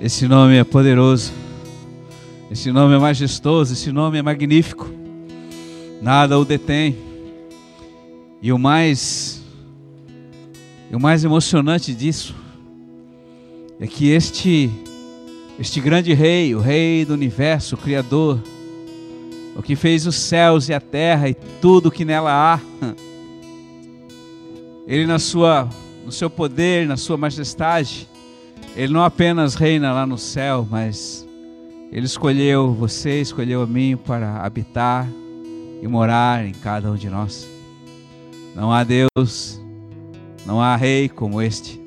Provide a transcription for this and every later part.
Esse nome é poderoso, esse nome é majestoso, esse nome é magnífico, nada o detém. E o mais, e o mais emocionante disso é que este, este grande rei, o rei do universo, o Criador, o que fez os céus e a terra e tudo que nela há, ele na sua, no seu poder, na sua majestade, ele não apenas reina lá no céu, mas ele escolheu você, escolheu a mim para habitar e morar em cada um de nós. Não há Deus, não há rei como este.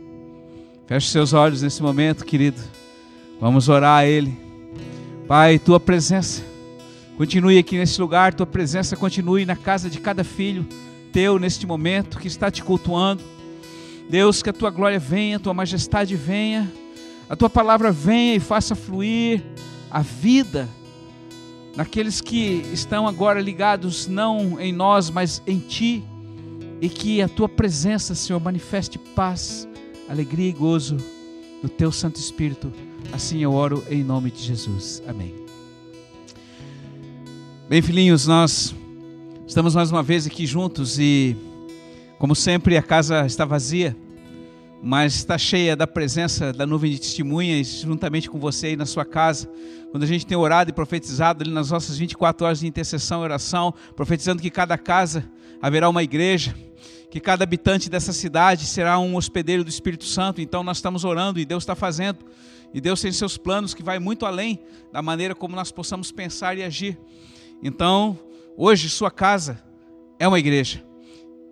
Feche seus olhos nesse momento, querido. Vamos orar a Ele. Pai, tua presença continue aqui nesse lugar, tua presença continue na casa de cada filho teu neste momento que está te cultuando. Deus, que a tua glória venha, a tua majestade venha, a tua palavra venha e faça fluir a vida naqueles que estão agora ligados não em nós, mas em ti, e que a tua presença, Senhor, manifeste paz, alegria e gozo no teu Santo Espírito. Assim eu oro em nome de Jesus. Amém. Bem, filhinhos, nós estamos mais uma vez aqui juntos e, como sempre, a casa está vazia mas está cheia da presença da nuvem de testemunhas juntamente com você aí na sua casa. Quando a gente tem orado e profetizado ali nas nossas 24 horas de intercessão e oração, profetizando que cada casa haverá uma igreja, que cada habitante dessa cidade será um hospedeiro do Espírito Santo. Então nós estamos orando e Deus está fazendo. E Deus tem seus planos que vai muito além da maneira como nós possamos pensar e agir. Então, hoje sua casa é uma igreja.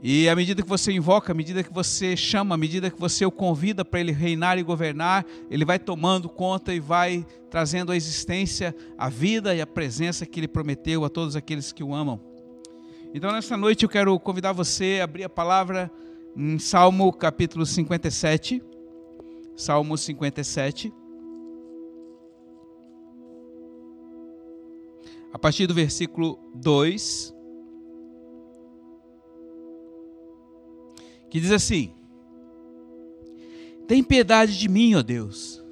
E à medida que você invoca, à medida que você chama, à medida que você o convida para ele reinar e governar, ele vai tomando conta e vai trazendo à existência a vida e a presença que ele prometeu a todos aqueles que o amam. Então, nessa noite, eu quero convidar você a abrir a palavra em Salmo capítulo 57. Salmo 57. A partir do versículo 2. Que diz assim: Tem piedade de mim, ó Deus,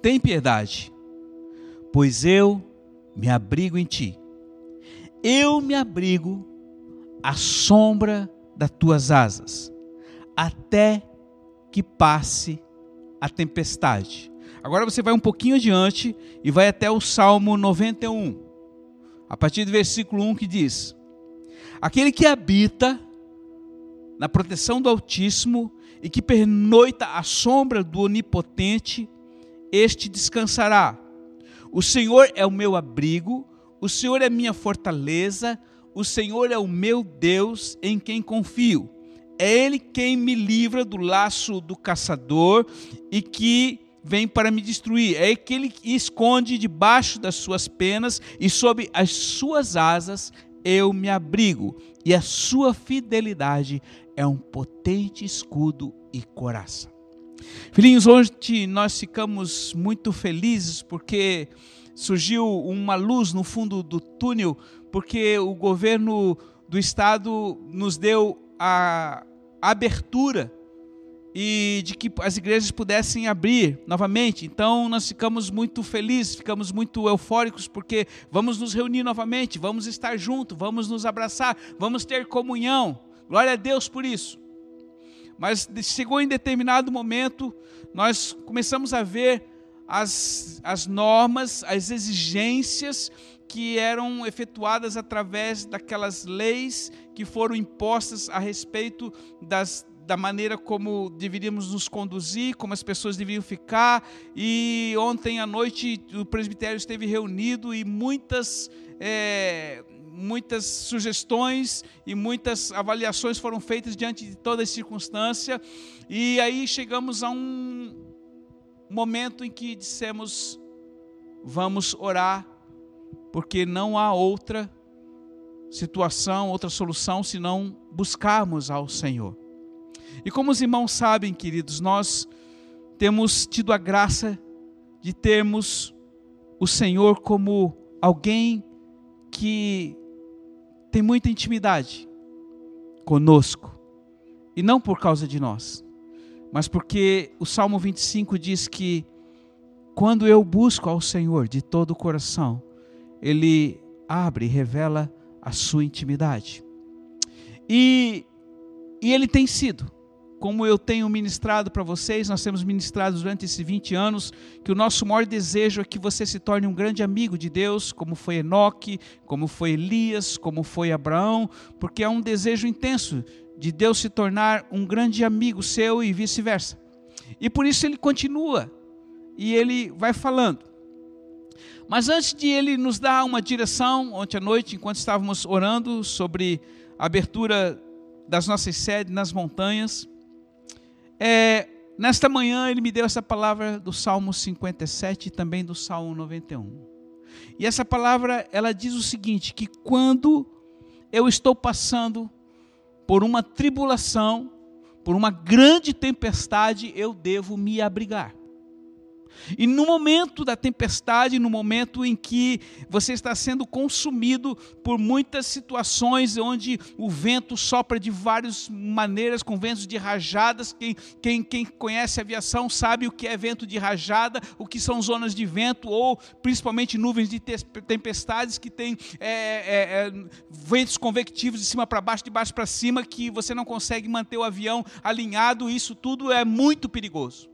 tem piedade, pois eu me abrigo em ti. Eu me abrigo à sombra das tuas asas, até que passe a tempestade. Agora você vai um pouquinho adiante e vai até o Salmo 91, a partir do versículo 1 que diz: Aquele que habita na proteção do Altíssimo e que pernoita à sombra do Onipotente, este descansará. O Senhor é o meu abrigo, o Senhor é minha fortaleza, o Senhor é o meu Deus em quem confio. É Ele quem me livra do laço do caçador e que vem para me destruir. É aquele que esconde debaixo das suas penas e sob as suas asas eu me abrigo. E a sua fidelidade é um potente escudo e coraça. Filhinhos, hoje nós ficamos muito felizes porque surgiu uma luz no fundo do túnel, porque o governo do estado nos deu a abertura e de que as igrejas pudessem abrir novamente. Então nós ficamos muito felizes, ficamos muito eufóricos porque vamos nos reunir novamente, vamos estar juntos, vamos nos abraçar, vamos ter comunhão. Glória a Deus por isso. Mas chegou em determinado momento, nós começamos a ver as, as normas, as exigências que eram efetuadas através daquelas leis que foram impostas a respeito das, da maneira como deveríamos nos conduzir, como as pessoas deveriam ficar. E ontem à noite o presbitério esteve reunido e muitas é, muitas sugestões e muitas avaliações foram feitas diante de toda circunstância, e aí chegamos a um momento em que dissemos: vamos orar, porque não há outra situação, outra solução senão buscarmos ao Senhor. E como os irmãos sabem, queridos, nós temos tido a graça de termos o Senhor como alguém que tem muita intimidade conosco. E não por causa de nós, mas porque o Salmo 25 diz que quando eu busco ao Senhor de todo o coração, Ele abre e revela a sua intimidade. E, e Ele tem sido como eu tenho ministrado para vocês, nós temos ministrado durante esses 20 anos, que o nosso maior desejo é que você se torne um grande amigo de Deus, como foi Enoque, como foi Elias, como foi Abraão, porque é um desejo intenso de Deus se tornar um grande amigo seu e vice-versa. E por isso ele continua e ele vai falando. Mas antes de ele nos dar uma direção, ontem à noite, enquanto estávamos orando sobre a abertura das nossas sedes nas montanhas, é, nesta manhã ele me deu essa palavra do Salmo 57 e também do Salmo 91. E essa palavra, ela diz o seguinte, que quando eu estou passando por uma tribulação, por uma grande tempestade, eu devo me abrigar. E no momento da tempestade, no momento em que você está sendo consumido por muitas situações onde o vento sopra de várias maneiras, com ventos de rajadas, quem, quem, quem conhece aviação sabe o que é vento de rajada, o que são zonas de vento, ou principalmente nuvens de tempestades que têm é, é, é, ventos convectivos de cima para baixo, de baixo para cima, que você não consegue manter o avião alinhado, isso tudo é muito perigoso.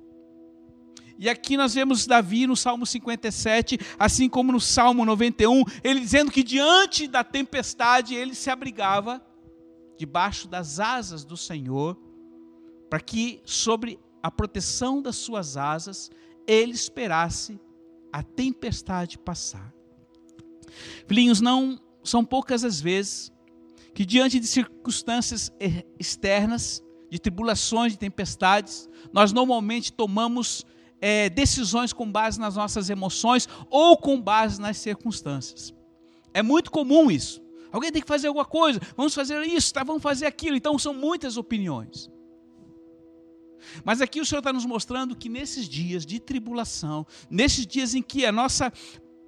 E aqui nós vemos Davi no Salmo 57, assim como no Salmo 91, ele dizendo que diante da tempestade ele se abrigava debaixo das asas do Senhor, para que sobre a proteção das suas asas ele esperasse a tempestade passar. Filhinhos, não são poucas as vezes que diante de circunstâncias externas, de tribulações, de tempestades, nós normalmente tomamos é, decisões com base nas nossas emoções ou com base nas circunstâncias. É muito comum isso. Alguém tem que fazer alguma coisa, vamos fazer isso, tá, vamos fazer aquilo. Então são muitas opiniões. Mas aqui o Senhor está nos mostrando que nesses dias de tribulação, nesses dias em que a nossa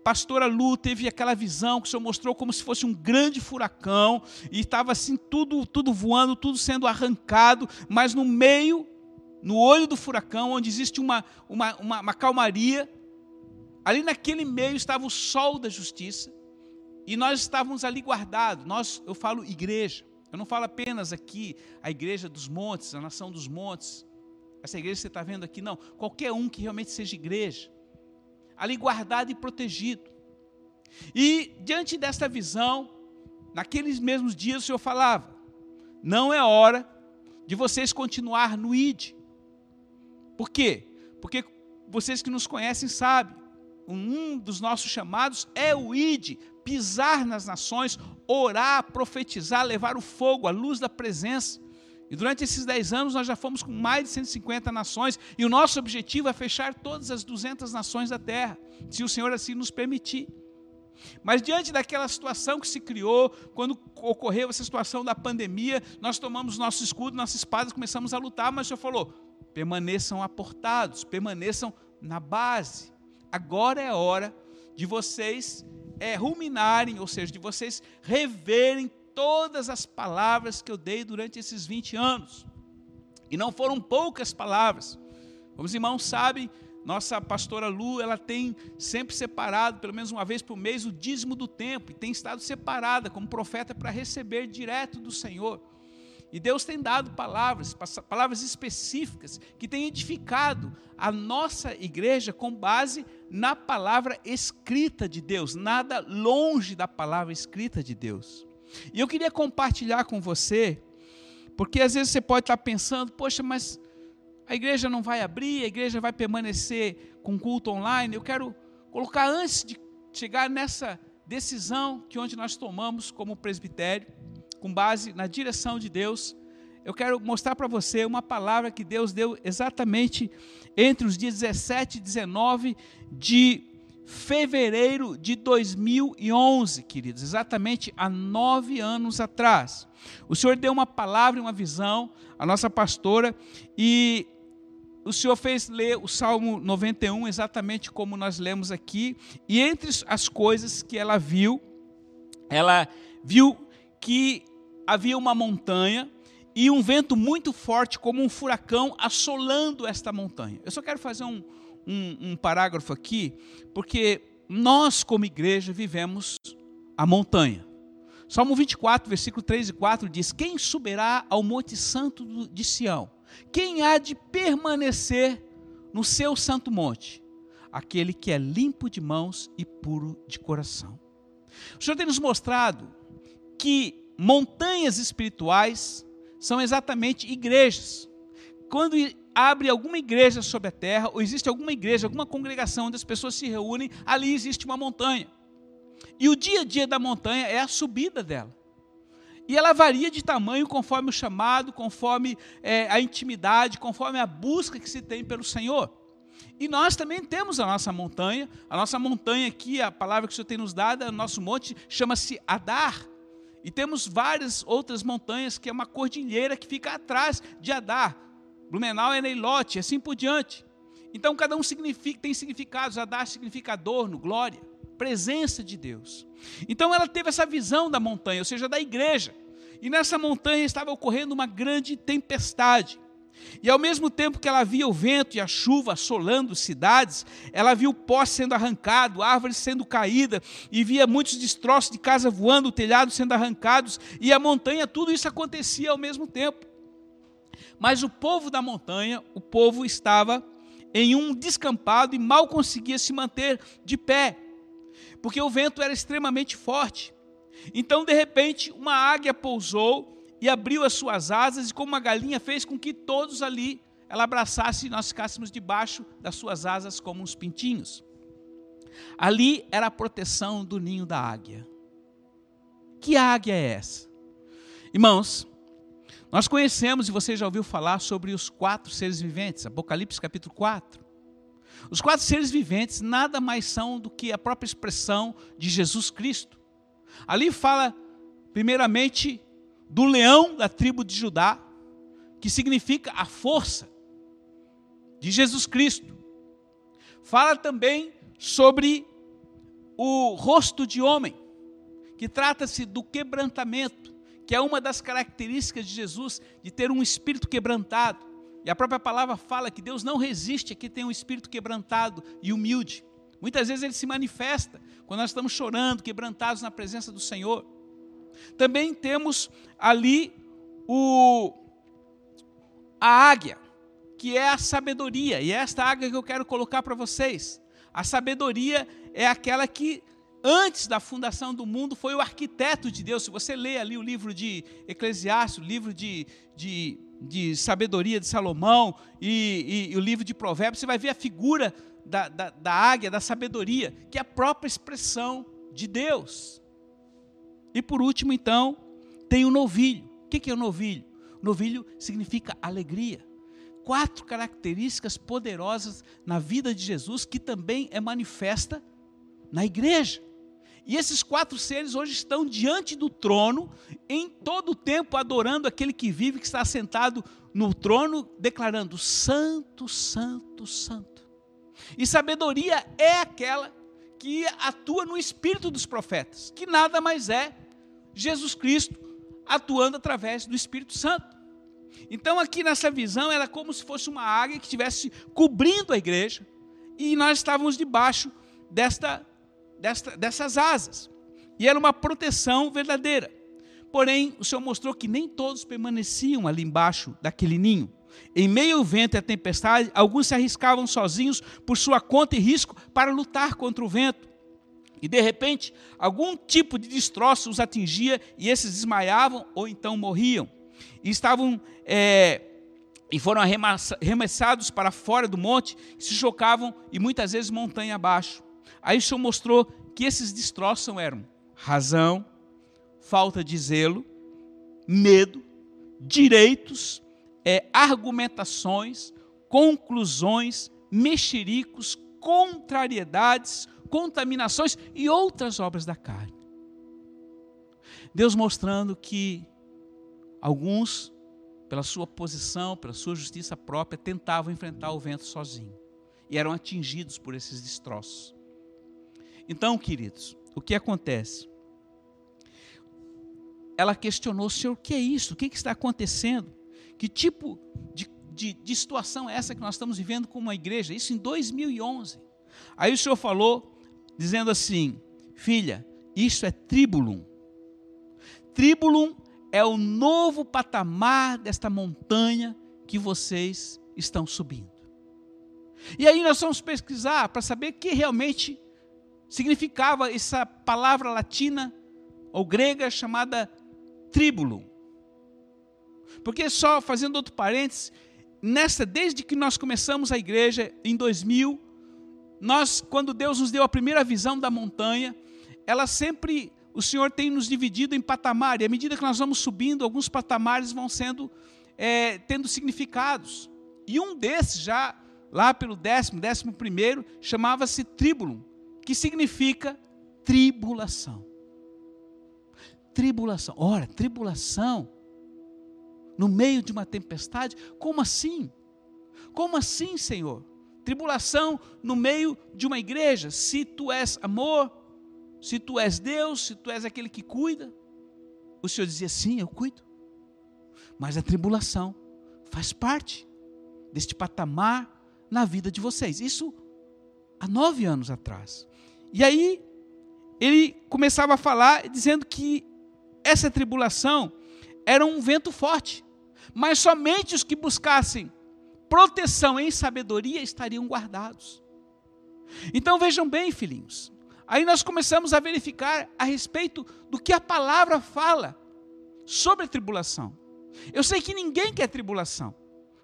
pastora Lu teve aquela visão que o Senhor mostrou como se fosse um grande furacão e estava assim tudo tudo voando, tudo sendo arrancado, mas no meio no olho do furacão, onde existe uma, uma, uma, uma calmaria. Ali naquele meio estava o sol da justiça. E nós estávamos ali guardados. Nós, eu falo igreja. Eu não falo apenas aqui a igreja dos montes, a nação dos montes. Essa igreja que você está vendo aqui, não. Qualquer um que realmente seja igreja. Ali guardado e protegido. E diante desta visão, naqueles mesmos dias o Senhor falava: não é hora de vocês continuar no ID. Por quê? Porque vocês que nos conhecem sabem, um dos nossos chamados é o id, pisar nas nações, orar, profetizar, levar o fogo, a luz da presença. E durante esses 10 anos nós já fomos com mais de 150 nações, e o nosso objetivo é fechar todas as 200 nações da terra, se o Senhor assim nos permitir. Mas diante daquela situação que se criou, quando ocorreu essa situação da pandemia, nós tomamos nosso escudo, nossa espada, começamos a lutar, mas o Senhor falou: permaneçam aportados, permaneçam na base. Agora é hora de vocês é, ruminarem, ou seja, de vocês reverem todas as palavras que eu dei durante esses 20 anos. E não foram poucas palavras. Como os irmãos sabem, nossa pastora Lu, ela tem sempre separado, pelo menos uma vez por mês, o dízimo do tempo, e tem estado separada como profeta para receber direto do Senhor. E Deus tem dado palavras, palavras específicas, que têm edificado a nossa igreja com base na palavra escrita de Deus, nada longe da palavra escrita de Deus. E eu queria compartilhar com você, porque às vezes você pode estar pensando, poxa, mas a igreja não vai abrir, a igreja vai permanecer com culto online. Eu quero colocar antes de chegar nessa decisão que onde nós tomamos como presbitério, com base na direção de Deus, eu quero mostrar para você uma palavra que Deus deu exatamente entre os dias 17 e 19 de fevereiro de 2011, queridos, exatamente há nove anos atrás. O Senhor deu uma palavra e uma visão à nossa pastora e o Senhor fez ler o Salmo 91 exatamente como nós lemos aqui, e entre as coisas que ela viu, ela viu que havia uma montanha e um vento muito forte, como um furacão, assolando esta montanha. Eu só quero fazer um, um, um parágrafo aqui, porque nós, como igreja, vivemos a montanha. Salmo 24, versículo 3 e 4 diz: Quem subirá ao Monte Santo de Sião? Quem há de permanecer no seu santo monte? Aquele que é limpo de mãos e puro de coração. O Senhor tem nos mostrado que montanhas espirituais são exatamente igrejas. Quando abre alguma igreja sobre a terra, ou existe alguma igreja, alguma congregação onde as pessoas se reúnem, ali existe uma montanha. E o dia a dia da montanha é a subida dela. E ela varia de tamanho conforme o chamado, conforme é, a intimidade, conforme a busca que se tem pelo Senhor. E nós também temos a nossa montanha. A nossa montanha aqui, a palavra que o Senhor tem nos dado, o nosso monte, chama-se Adar. E temos várias outras montanhas, que é uma cordilheira que fica atrás de Adar. Blumenau é Neilote, assim por diante. Então cada um significa, tem significados. Adar significa adorno, glória presença de Deus. Então ela teve essa visão da montanha, ou seja, da igreja. E nessa montanha estava ocorrendo uma grande tempestade. E ao mesmo tempo que ela via o vento e a chuva assolando cidades, ela viu o pó sendo arrancado, árvores sendo caídas, e via muitos destroços de casa voando, telhados sendo arrancados, e a montanha, tudo isso acontecia ao mesmo tempo. Mas o povo da montanha, o povo estava em um descampado e mal conseguia se manter de pé porque o vento era extremamente forte. Então, de repente, uma águia pousou e abriu as suas asas, e como uma galinha fez com que todos ali ela abraçasse e nós ficássemos debaixo das suas asas como uns pintinhos. Ali era a proteção do ninho da águia. Que águia é essa? Irmãos, nós conhecemos e você já ouviu falar sobre os quatro seres viventes, Apocalipse capítulo 4. Os quatro seres viventes nada mais são do que a própria expressão de Jesus Cristo. Ali fala, primeiramente, do leão da tribo de Judá, que significa a força de Jesus Cristo. Fala também sobre o rosto de homem, que trata-se do quebrantamento, que é uma das características de Jesus, de ter um espírito quebrantado. E a própria palavra fala que Deus não resiste a quem tem um espírito quebrantado e humilde. Muitas vezes ele se manifesta quando nós estamos chorando, quebrantados na presença do Senhor. Também temos ali o a águia, que é a sabedoria, e é esta águia que eu quero colocar para vocês. A sabedoria é aquela que antes da fundação do mundo foi o arquiteto de Deus. Se você lê ali o livro de Eclesiastes, o livro de, de de sabedoria de Salomão e, e, e, o livro de Provérbios, você vai ver a figura da, da, da águia, da sabedoria, que é a própria expressão de Deus. E por último, então, tem o novilho. O que é o novilho? Novilho significa alegria. Quatro características poderosas na vida de Jesus que também é manifesta na igreja. E esses quatro seres hoje estão diante do trono, em todo o tempo adorando aquele que vive, que está sentado no trono, declarando: Santo, Santo, Santo. E sabedoria é aquela que atua no espírito dos profetas, que nada mais é Jesus Cristo atuando através do Espírito Santo. Então, aqui nessa visão, era como se fosse uma águia que estivesse cobrindo a igreja, e nós estávamos debaixo desta desta, dessas asas. E era uma proteção verdadeira. Porém, o Senhor mostrou que nem todos permaneciam ali embaixo daquele ninho. Em meio ao vento e à tempestade, alguns se arriscavam sozinhos por sua conta e risco para lutar contra o vento. E de repente, algum tipo de destroço os atingia e esses desmaiavam ou então morriam. E estavam é, e foram arremessados para fora do monte, se chocavam e muitas vezes montanha abaixo. Aí o Senhor mostrou que esses destroços eram razão, falta de zelo, medo, direitos, é, argumentações, conclusões, mexericos, contrariedades, contaminações e outras obras da carne. Deus mostrando que alguns, pela sua posição, pela sua justiça própria, tentavam enfrentar o vento sozinho e eram atingidos por esses destroços. Então, queridos, o que acontece? Ela questionou, Senhor, o que é isso? O que, está acontecendo? Que tipo de, de, de situação é essa que nós estamos vivendo como igreja? Isso em 2011. Aí o Senhor falou, dizendo assim: Filha, isso é tribulum. Tribulum é o novo patamar desta montanha que vocês estão subindo. E aí nós vamos pesquisar para saber o que realmente significava essa palavra latina ou grega chamada tribulum. Porque só fazendo outro parênteses, nessa desde que nós começamos a igreja em 2000, nós quando Deus nos deu a primeira visão da montanha, ela sempre o Senhor tem nos dividido em patamar, e à medida que nós vamos subindo, alguns patamares vão sendo é, tendo significados. E um desses, já lá pelo décimo, décimo primeiro, chamava-se tribulum, que significa tribulação. Tribulação. Ora, tribulação no meio de uma tempestade? Como assim? Como assim, Senhor? Tribulação no meio de uma igreja? Se tu és amor, se tu és Deus, se tu és aquele que cuida. O Senhor dizia: sim, eu cuido. Mas a tribulação faz parte deste patamar na vida de vocês. Isso há nove anos atrás. E aí ele começava a falar dizendo que essa tribulação era um vento forte, mas somente os que buscassem proteção em sabedoria estariam guardados. Então vejam bem, filhinhos, Aí nós começamos a verificar a respeito do que a palavra fala sobre a tribulação. Eu sei que ninguém quer tribulação.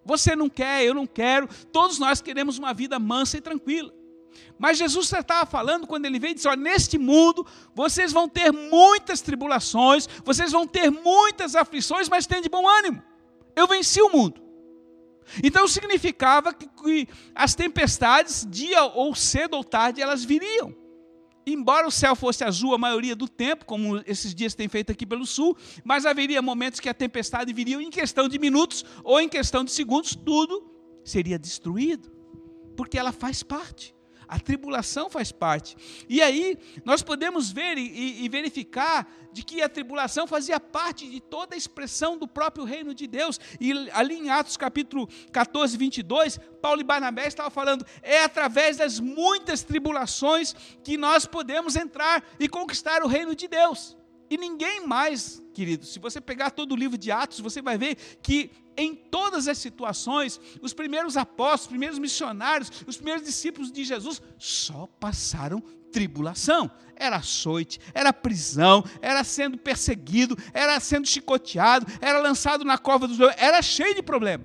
Você não quer, eu não quero, todos nós queremos uma vida mansa e tranquila. Mas Jesus estava falando quando ele veio e disse: Olha, neste mundo vocês vão ter muitas tribulações, vocês vão ter muitas aflições, mas tem de bom ânimo. Eu venci o mundo. Então significava que, que as tempestades, dia ou cedo ou tarde, elas viriam embora o céu fosse azul a maioria do tempo, como esses dias tem feito aqui pelo sul, mas haveria momentos que a tempestade viria em questão de minutos ou em questão de segundos, tudo seria destruído, porque ela faz parte. A tribulação faz parte. E aí nós podemos ver e, e, verificar de que a tribulação fazia parte de toda a expressão do próprio reino de Deus. E ali em Atos capítulo 14, 22, Paulo e Barnabé estavam falando: é através das muitas tribulações que nós podemos entrar e conquistar o reino de Deus. E ninguém mais, querido, se você pegar todo o livro de Atos, você vai ver que em todas as situações, os primeiros apóstolos, os primeiros missionários, os primeiros discípulos de Jesus só passaram tribulação. Era açoite, era prisão, era sendo perseguido, era sendo chicoteado, era lançado na cova dos leões, era cheio de problema.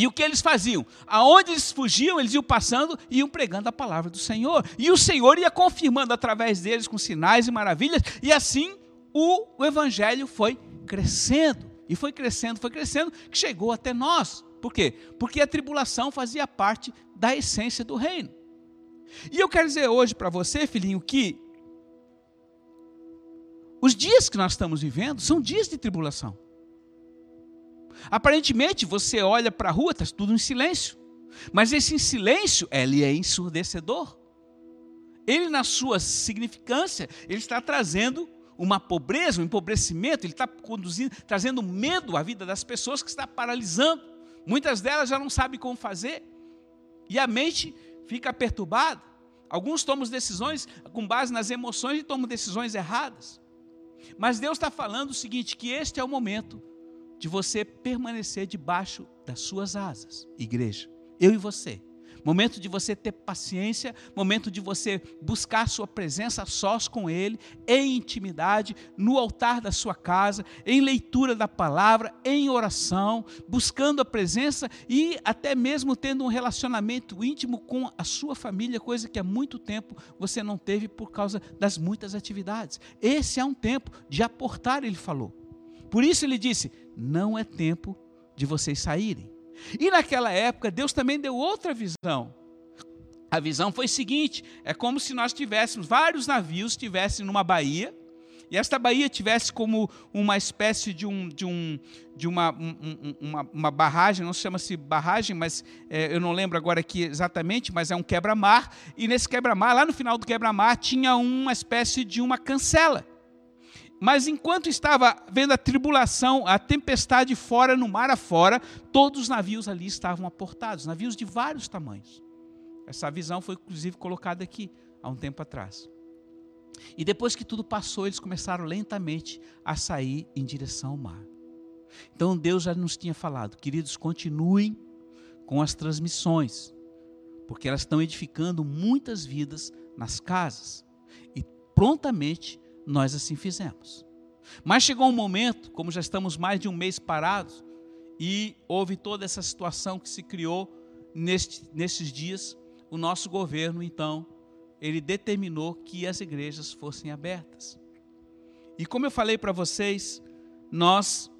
E o que eles faziam? Aonde eles fugiam, eles iam passando e iam pregando a palavra do Senhor. E o Senhor ia confirmando através deles com sinais e maravilhas, e assim o, o evangelho foi crescendo. E foi crescendo, foi crescendo, que chegou até nós. Por quê? Porque a tribulação fazia parte da essência do reino. E eu quero dizer hoje para você, filhinho, que os dias que nós estamos vivendo são dias de tribulação. Aparentemente, você olha para a rua, está tudo em silêncio. Mas esse silêncio, ele é ensurdecedor. Ele, na sua significância, ele está trazendo uma pobreza, um empobrecimento, ele está conduzindo, trazendo medo à vida das pessoas que está paralisando. Muitas delas já não sabem como fazer. E a mente fica perturbada. Alguns tomam decisões com base nas emoções e tomam decisões erradas. Mas Deus está falando o seguinte: que este é o momento de você permanecer debaixo das suas asas, igreja. Eu e você momento de você ter paciência, momento de você buscar sua presença sós com Ele, em intimidade, no altar da sua casa, em leitura da palavra, em oração, buscando a presença e até mesmo tendo um relacionamento íntimo com a sua família, coisa que há muito tempo você não teve por causa das muitas atividades. Esse é um tempo de aportar, ele falou. Por isso ele disse: não é tempo de vocês saírem e naquela época, Deus também deu outra visão. A visão foi a seguinte: é como se nós tivéssemos vários navios estivessem numa baía, e esta baía tivesse como uma espécie de, um, de, um, de uma, um, uma, uma, barragem, não chama-se barragem, mas é, eu não lembro agora aqui exatamente, mas é um quebra-mar, e nesse quebra-mar, lá no final do quebra-mar, tinha uma espécie de uma cancela. Mas enquanto estava vendo a tribulação, a tempestade fora no mar afora, todos os navios ali estavam aportados, navios de vários tamanhos. Essa visão foi inclusive colocada aqui há um tempo atrás. E depois que tudo passou, eles começaram lentamente a sair em direção ao mar. Então Deus já nos tinha falado, queridos, continuem com as transmissões, porque elas estão edificando muitas vidas nas casas. E prontamente nós assim fizemos. Mas chegou um momento, como já estamos mais de um mês parados, e houve toda essa situação que se criou neste, nesses dias, o nosso governo, então, ele determinou que as igrejas fossem abertas. E como eu falei para vocês, nós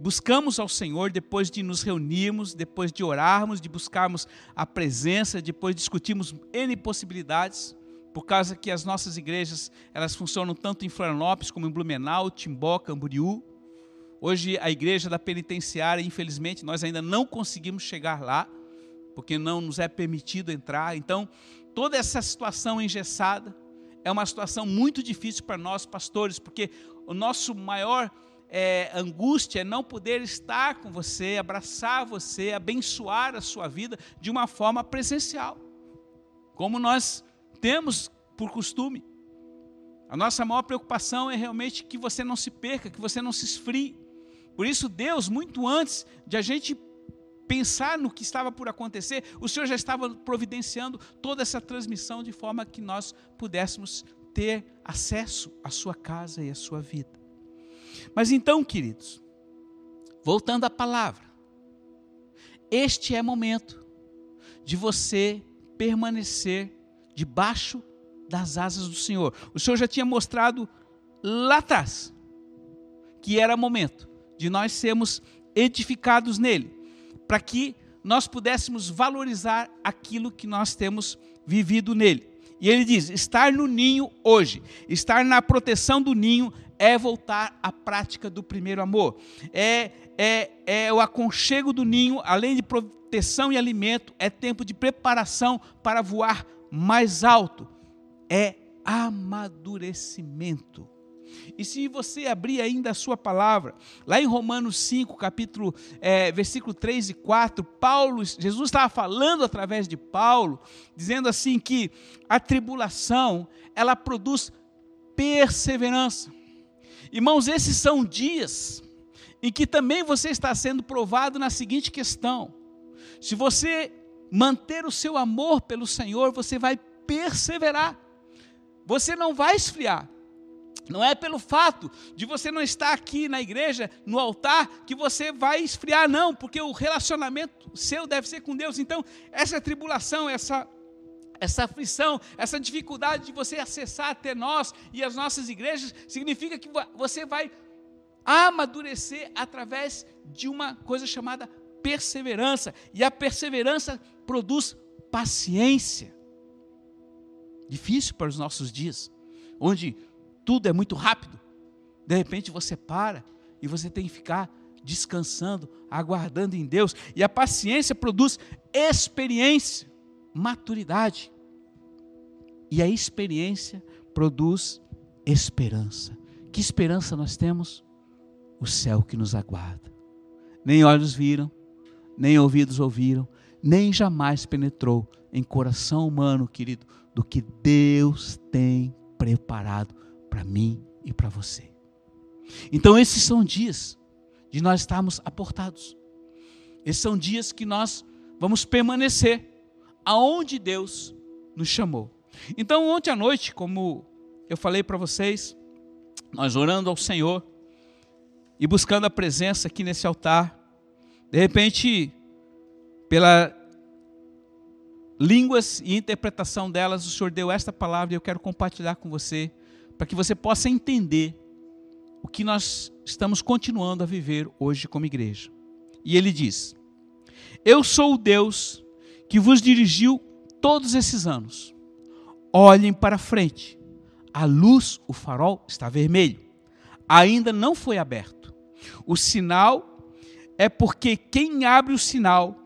buscamos ao Senhor depois de nos reunirmos, depois de orarmos, de buscarmos a presença, depois discutirmos N possibilidades por causa que as nossas igrejas elas funcionam tanto em Florianópolis como em Blumenau, Timbó, Camboriú. Hoje a igreja da penitenciária, infelizmente, nós ainda não conseguimos chegar lá, porque não nos é permitido entrar. Então, toda essa situação engessada é uma situação muito difícil para nós pastores, porque o nosso maior é, angústia é não poder estar com você, abraçar você, abençoar a sua vida de uma forma presencial, como nós temos por costume. A nossa maior preocupação é realmente que você não se perca, que você não se esfrie. Por isso, Deus, muito antes de a gente pensar no que estava por acontecer, o Senhor já estava providenciando toda essa transmissão de forma que nós pudéssemos ter acesso à sua casa e à sua vida. Mas então, queridos, voltando à palavra, este é momento de você permanecer debaixo das asas do Senhor. O Senhor já tinha mostrado lá atrás que era momento de nós sermos edificados nele, para que nós pudéssemos valorizar aquilo que nós temos vivido nele. E ele diz: estar no ninho hoje, estar na proteção do ninho é voltar à prática do primeiro amor. É, é, é o aconchego do ninho, além de proteção e alimento, é tempo de preparação para voar mais alto é amadurecimento. E se você abrir ainda a sua palavra, lá em Romanos 5, capítulo, é, versículo 3 e 4, Paulo, Jesus estava falando através de Paulo, dizendo assim que a tribulação, ela produz perseverança. Irmãos, esses são dias em que também você está sendo provado na seguinte questão: se você manter o seu amor pelo Senhor, você vai perseverar. Você não vai esfriar. Não é pelo fato de você não estar aqui na igreja, no altar, que você vai esfriar, não, porque o relacionamento seu deve ser com Deus. Então, essa tribulação, essa essa aflição, essa dificuldade de você acessar até nós e as nossas igrejas, significa que você vai amadurecer através de uma coisa chamada perseverança. E a perseverança produz paciência. Difícil para os nossos dias, onde tudo é muito rápido. De repente você para e você tem que ficar descansando, aguardando em Deus. E a paciência produz experiência, maturidade. E a experiência produz esperança. Que esperança nós temos? O céu que nos aguarda. Nem olhos viram, nem ouvidos ouviram, nem jamais penetrou em coração humano, querido, do que Deus tem preparado para mim e para você. Então, esses são dias de nós estarmos aportados. Esses são dias que nós vamos permanecer aonde Deus nos chamou. Então, ontem à noite, como eu falei para vocês, nós orando ao Senhor e buscando a presença aqui nesse altar, de repente pela línguas e interpretação delas, o Senhor deu esta palavra e eu quero compartilhar com você, para que você possa entender o que nós estamos continuando a viver hoje como igreja. E ele diz: Eu sou o Deus que vos dirigiu todos esses anos. Olhem para frente. A luz, o farol, está vermelho. Ainda não foi aberto. O sinal é porque quem abre o sinal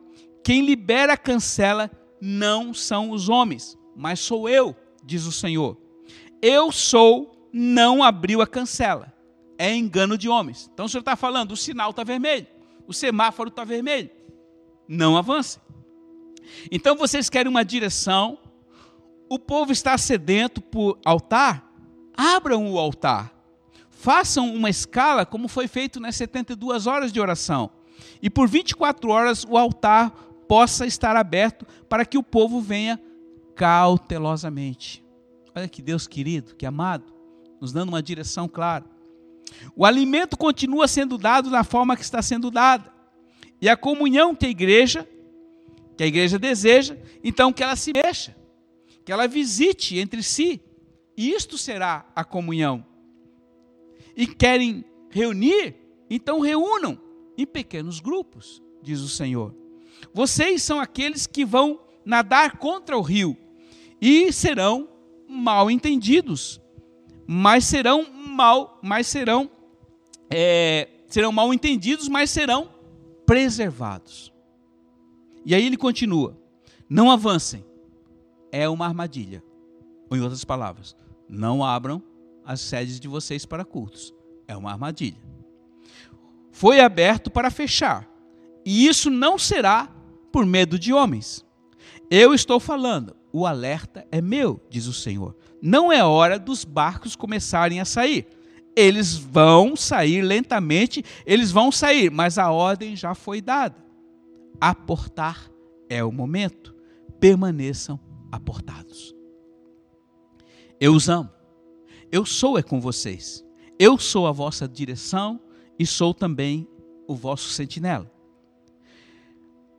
quem libera a cancela não são os homens, mas sou eu, diz o Senhor. Eu sou, não abriu a cancela. é engano de homens. Então o senhor está falando, o sinal está vermelho, o semáforo está vermelho. Não avance. Então vocês querem uma direção, o povo está sedento por altar, abram o altar. Façam uma escala como foi feito nas 72 horas de oração. E por 24 horas o altar possa estar aberto para que o povo venha cautelosamente. Olha que Deus querido, que amado, nos dando uma direção clara. O alimento continua sendo dado da forma que está sendo dada. E a comunhão que a igreja, que a igreja deseja, então que ela se mexa, que ela visite entre si. E isto será a comunhão. E querem reunir, então reúnam em pequenos grupos, diz o Senhor. Vocês são aqueles que vão nadar contra o rio e serão mal entendidos, mas serão mal, mas serão é, serão mal entendidos, mas serão preservados. E aí ele continua: não avancem, é uma armadilha. Ou em outras palavras, não abram as sedes de vocês para cultos, é uma armadilha. Foi aberto para fechar, e isso não será por medo de homens. Eu estou falando, o alerta é meu, diz o Senhor. Não é hora dos barcos começarem a sair. Eles vão sair lentamente, eles vão sair, mas a ordem já foi dada. Aportar é o momento. Permaneçam aportados. Eu os amo. Eu sou é com vocês. Eu sou a vossa direção e sou também o vosso sentinela.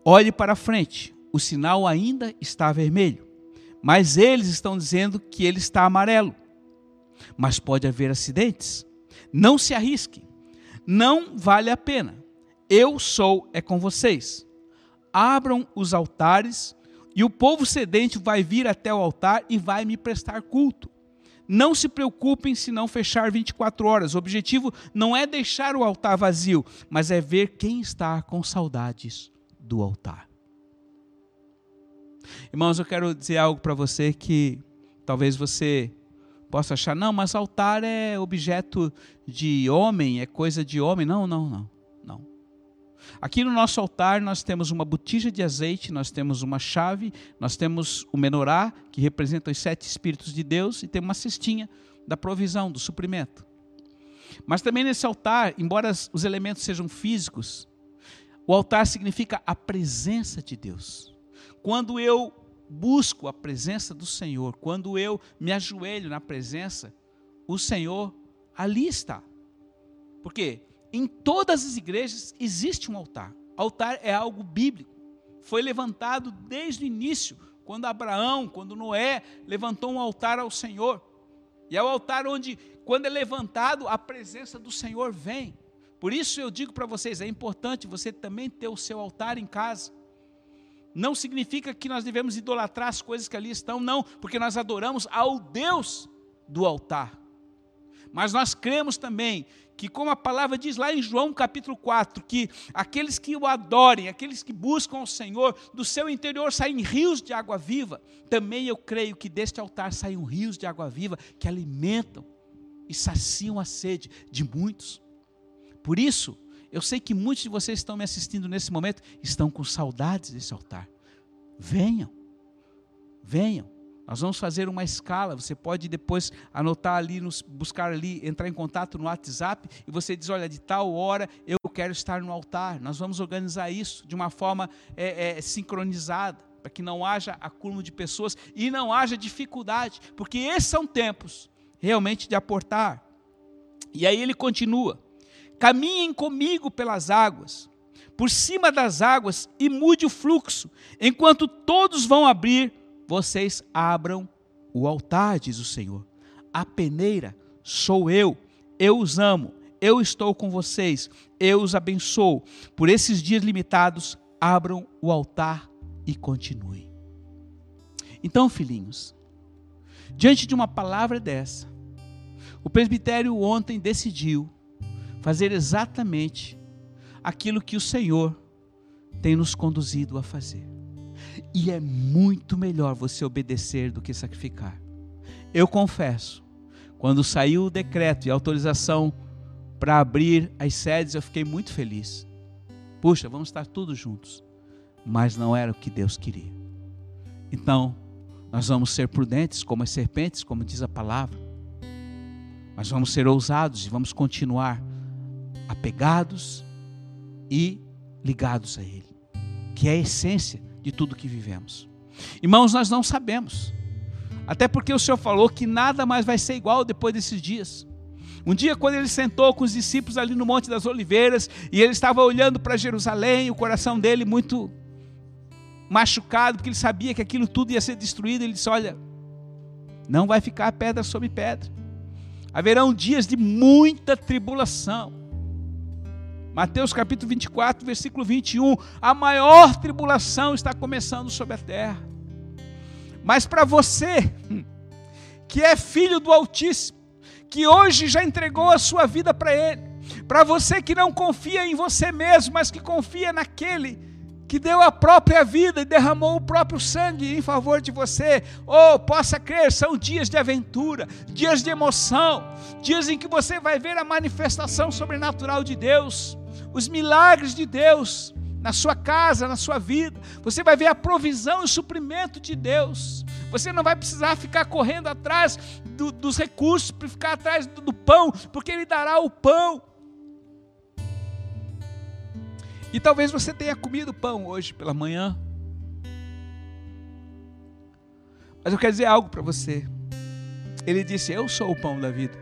Olhe para frente, o sinal ainda está vermelho, mas eles estão dizendo que ele está amarelo. Mas pode haver acidentes. Não se arrisque. Não vale a pena. Eu sou é com vocês. Abram os altares e o povo sedente vai vir até o altar e vai me prestar culto. Não se preocupem se não fechar 24 horas. O objetivo não é deixar o altar vazio, mas é ver quem está com saudades do altar. Irmãos, eu quero dizer algo para você que talvez você possa achar, não, mas altar é objeto de homem, é coisa de homem. Não, não, não, não. Aqui no nosso altar nós temos uma botija de azeite, nós temos uma chave, nós temos o menorá, que representa os sete Espíritos de Deus, e tem uma cestinha da provisão, do suprimento. Mas também nesse altar, embora os elementos sejam físicos, o altar significa a presença de Deus. Quando eu busco a presença do Senhor, quando eu me ajoelho na presença, o Senhor ali está. Porque em todas as igrejas existe um altar. Altar é algo bíblico. Foi levantado desde o início, quando Abraão, quando Noé levantou um altar ao Senhor. E é o altar onde, quando é levantado, a presença do Senhor vem. Por isso eu digo para vocês, é importante você também ter o seu altar em casa. Não significa que nós devemos idolatrar as coisas que ali estão, não, porque nós adoramos ao Deus do altar. Mas nós cremos também que, como a palavra diz lá em João capítulo 4, que aqueles que o adorem, aqueles que buscam o Senhor, do seu interior saem rios de água viva. Também eu creio que deste altar saem rios de água viva que alimentam e saciam a sede de muitos. Por isso, eu sei que muitos de vocês estão me assistindo nesse momento, estão com saudades desse altar. Venham, venham. Nós vamos fazer uma escala. Você pode depois anotar ali, nos, buscar ali, entrar em contato no WhatsApp e você diz: olha, de tal hora eu quero estar no altar. Nós vamos organizar isso de uma forma é, é, sincronizada, para que não haja acúmulo de pessoas e não haja dificuldade, porque esses são tempos realmente de aportar. E aí ele continua: caminhem comigo pelas águas, por cima das águas e mude o fluxo. Enquanto todos vão abrir, vocês abram o altar, diz o Senhor. A peneira sou eu, eu os amo, eu estou com vocês, eu os abençoo. Por esses dias limitados, abram o altar e continuem. Então, filhinhos, diante de uma palavra dessa, o presbitério ontem decidiu fazer exatamente aquilo que o Senhor tem nos conduzido a fazer. E é muito melhor você obedecer do que sacrificar. Eu confesso, quando saiu o decreto e a autorização para abrir as sedes, eu fiquei muito feliz. Puxa, vamos estar todos juntos. Mas não era o que Deus queria. Então, nós vamos ser prudentes como as serpentes, como diz a palavra. Mas vamos ser ousados e vamos continuar apegados e ligados a Ele, que é a essência de tudo que vivemos. Irmãos, nós não sabemos, até porque o Senhor falou que nada mais vai ser igual depois desses dias. Um dia, quando ele sentou com os discípulos ali no Monte das Oliveiras, e ele estava olhando para Jerusalém, o coração dele muito machucado, porque ele sabia que aquilo tudo ia ser destruído, ele disse: Olha, não vai ficar pedra sobre pedra, haverão dias de muita tribulação Mateus capítulo 24, versículo 21. A maior tribulação está começando sobre a terra. Mas para você, que é filho do Altíssimo, que hoje já entregou a sua vida para Ele, para você que não confia em você mesmo, mas que confia naquele que deu a própria vida e derramou o próprio sangue em favor de você. Oh, possa crer, são dias de aventura, dias de emoção, dias em que você vai ver a manifestação sobrenatural de Deus os milagres de Deus na sua casa, na sua vida. Você vai ver a provisão e o suprimento de Deus. Você não vai precisar ficar correndo atrás do, dos recursos, para ficar atrás do, do pão, porque Ele dará o pão. E talvez você tenha comido pão hoje pela manhã. Mas eu quero dizer algo para você. Ele disse: Eu sou o pão da vida.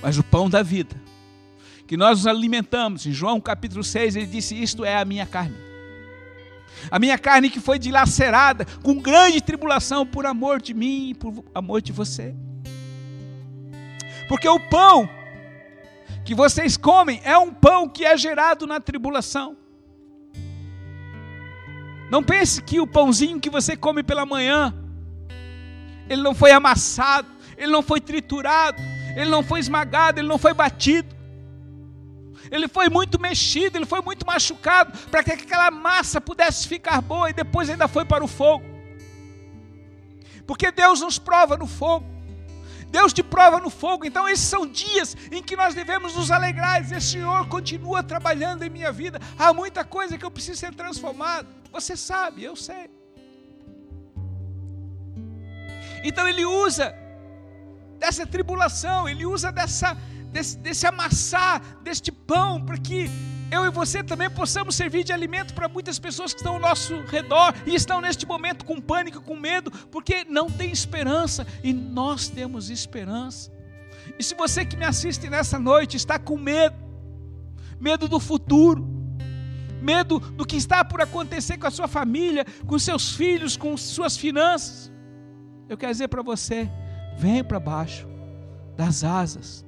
Mas o pão da vida que nós nos alimentamos. Em João capítulo 6, ele disse: Isto é a minha carne. A minha carne que foi dilacerada com grande tribulação por amor de mim e por amor de você. Porque o pão que vocês comem é um pão que é gerado na tribulação. Não pense que o pãozinho que você come pela manhã, ele não foi amassado, ele não foi triturado, ele não foi esmagado, ele não foi batido ele foi muito mexido, ele foi muito machucado, para que aquela massa pudesse ficar boa e depois ainda foi para o fogo. Porque Deus nos prova no fogo. Deus te prova no fogo. Então, esses são dias em que nós devemos nos alegrar e dizer: Senhor, continua trabalhando em minha vida. Há muita coisa que eu preciso ser transformado. Você sabe, eu sei. Então, Ele usa dessa tribulação, Ele usa dessa desse, desse amassar deste pão, para que eu e você também possamos servir de alimento para muitas pessoas que estão ao nosso redor e estão neste momento com pânico, com medo, porque não tem esperança e nós temos esperança. E se você que me assiste nessa noite está com medo, medo do futuro, medo do que está por acontecer com a sua família, com seus filhos, com suas finanças, eu quero dizer para você: vem para baixo das asas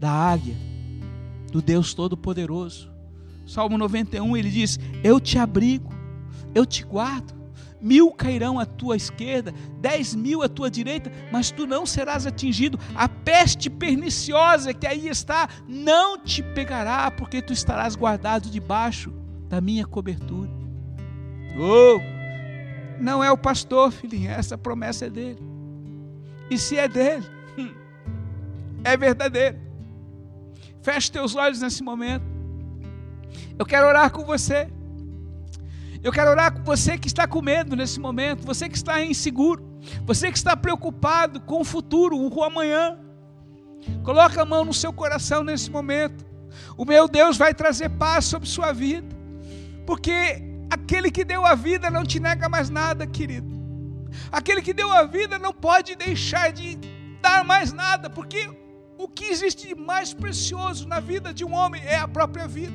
da águia, do Deus Todo-Poderoso. Salmo 91 ele diz: Eu te abrigo, eu te guardo. Mil cairão à tua esquerda, dez mil à tua direita, mas tu não serás atingido. A peste perniciosa que aí está não te pegará, porque tu estarás guardado debaixo da minha cobertura. Oh, não é o pastor, filhinha, essa promessa é dele. E se é dele, é verdadeiro. Feche teus olhos nesse momento. Eu quero orar com você. Eu quero orar com você que está com medo nesse momento, você que está inseguro, você que está preocupado com o futuro, com o amanhã. Coloca a mão no seu coração nesse momento. O meu Deus vai trazer paz sobre sua vida, porque aquele que deu a vida não te nega mais nada, querido. Aquele que deu a vida não pode deixar de dar mais nada, porque o que existe de mais precioso na vida de um homem é a própria vida.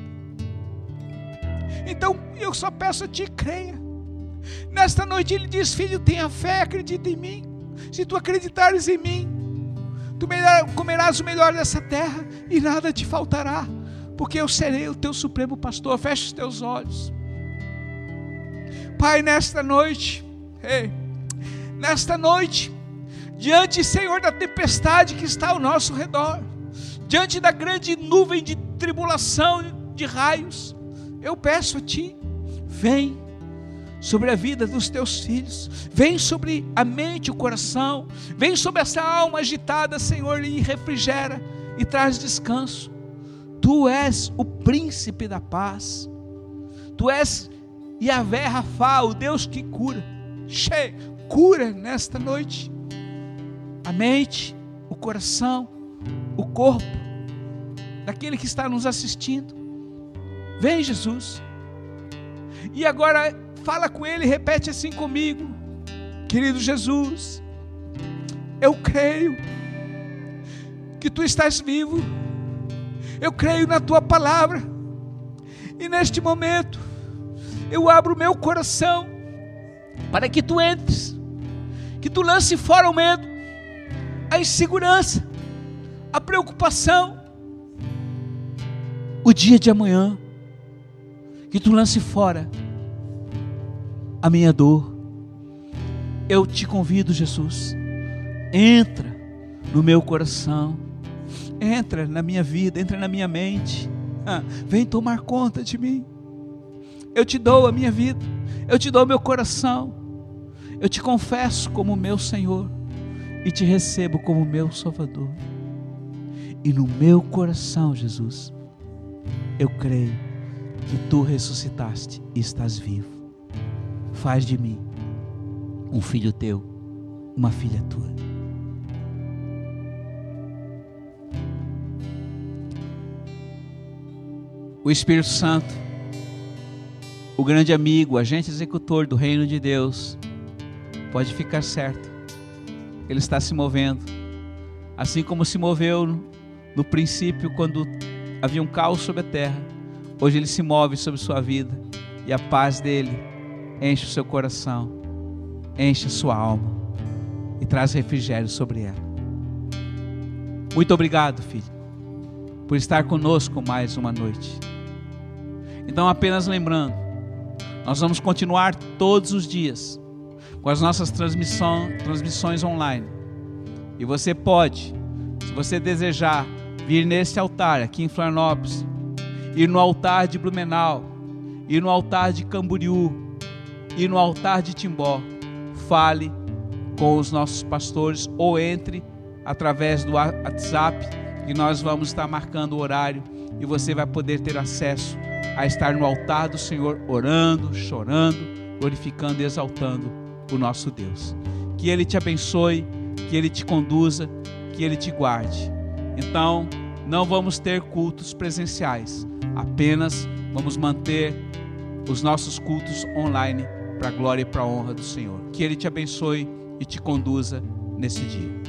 Então eu só peço a ti, creia. Nesta noite ele diz: Filho, tenha fé, acredita em mim. Se tu acreditares em mim, tu comerás o melhor dessa terra e nada te faltará, porque eu serei o teu supremo pastor. Feche os teus olhos. Pai, nesta noite, ei, nesta noite, diante, Senhor, da tempestade que está ao nosso redor, diante da grande nuvem de tribulação, de raios, eu peço a Ti, vem sobre a vida dos teus filhos, vem sobre a mente, o coração, vem sobre essa alma agitada, Senhor, e refrigera e traz descanso. Tu és o príncipe da paz. Tu és Yahvé Rafa, o Deus que cura. Che, cura nesta noite a mente, o coração, o corpo daquele que está nos assistindo. Vem, Jesus. E agora fala com ele, repete assim comigo. Querido Jesus, eu creio que tu estás vivo. Eu creio na tua palavra. E neste momento, eu abro o meu coração para que tu entres, que tu lance fora o medo, a insegurança, a preocupação, o dia de amanhã, que tu lance fora a minha dor. Eu te convido, Jesus, entra no meu coração, entra na minha vida, entra na minha mente, ah, vem tomar conta de mim. Eu te dou a minha vida, eu te dou meu coração, eu te confesso como meu Senhor e te recebo como meu Salvador. E no meu coração, Jesus, eu creio que tu ressuscitaste e estás vivo. Faz de mim um filho teu, uma filha tua. O Espírito Santo, o grande amigo, agente executor do reino de Deus, pode ficar certo, ele está se movendo, assim como se moveu no, princípio, quando havia um caos sobre a terra. Hoje ele se move sobre sua vida e a paz dele enche o seu coração, enche a sua alma e traz refrigério sobre ela. Muito obrigado, filho, por estar conosco mais uma noite. Então, apenas lembrando, nós vamos continuar todos os dias com as nossas transmissões online. E você pode, se você desejar, vir neste altar aqui em Florianópolis, ir no altar de Blumenau, ir no altar de Camboriú, ir no altar de Timbó. Fale com os nossos pastores ou entre através do WhatsApp e nós vamos estar marcando o horário e você vai poder ter acesso a estar no altar do Senhor orando, chorando, glorificando e exaltando o nosso Deus. Que Ele te abençoe, que Ele te conduza, que Ele te guarde. Então, não vamos ter cultos presenciais, apenas vamos manter os nossos cultos online para a glória e para a honra do Senhor. Que Ele te abençoe e te conduza nesse dia.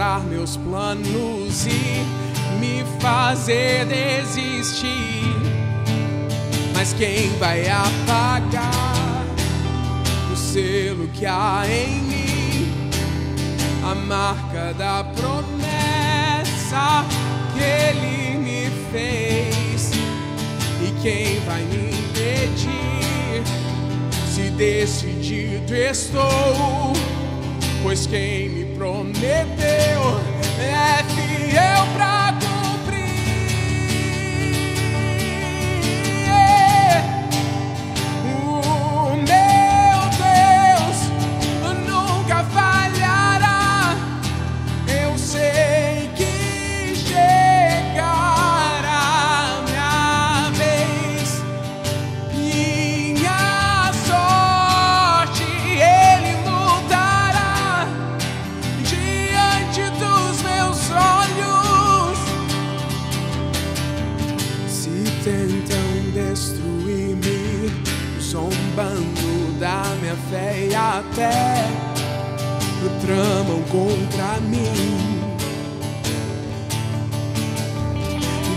frustrar meus planos e me fazer desistir. Mas quem vai apagar o selo que há em mim? A marca da promessa que ele me fez. E quem vai me impedir se decidido estou? Pois quem me prometeu é fiel pra até tramam contra mim.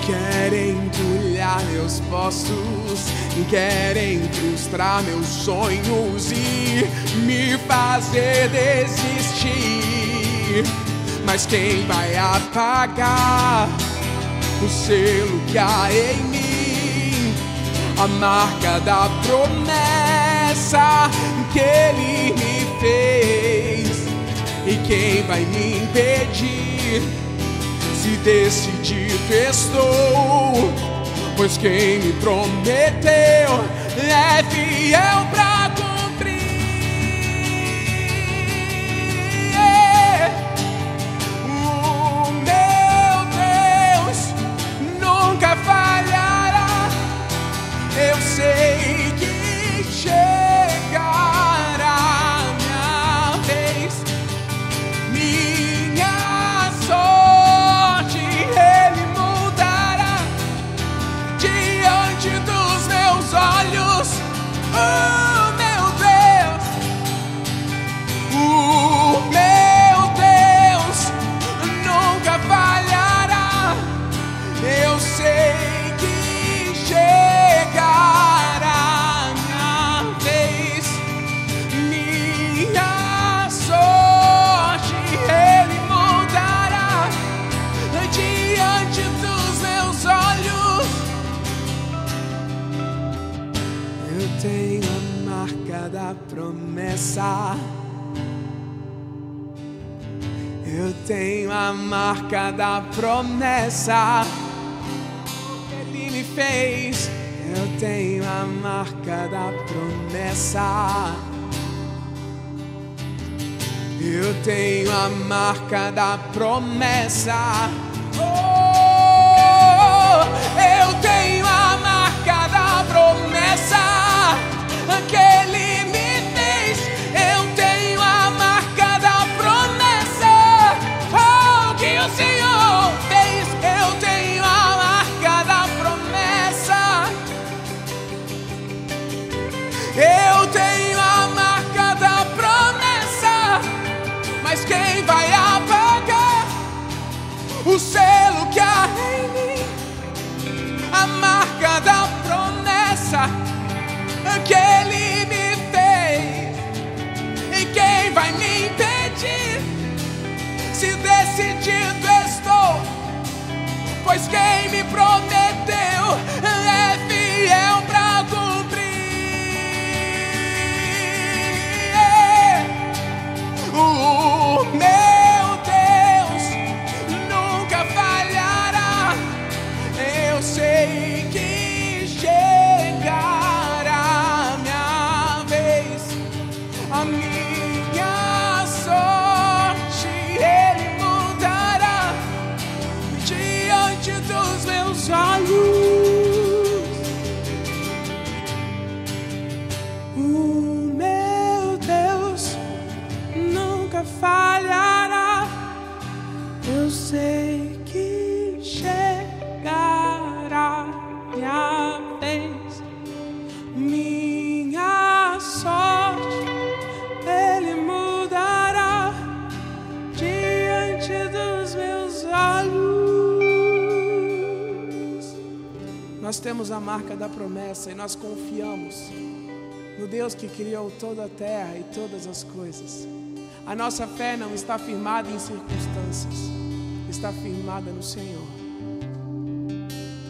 Querem entulhar meus postos, querem frustrar meus sonhos e me fazer desistir. Mas quem vai apagar o selo que há em mim? A marca da promessa que ele me fez. E quem vai me impedir? se decidido estou, pois quem me prometeu é fiel pra cumprir. O meu Deus nunca falhará, eu sei que chega. Promessa. Eu tenho a marca da promessa. Ele me fez. Eu tenho a marca da promessa. Eu tenho a marca da promessa. Oh, eu tenho a marca da promessa. Aquele pois temos a marca da promessa e nós confiamos no Deus que criou toda a terra e todas as coisas. A nossa fé não está firmada em circunstâncias, está firmada no Senhor.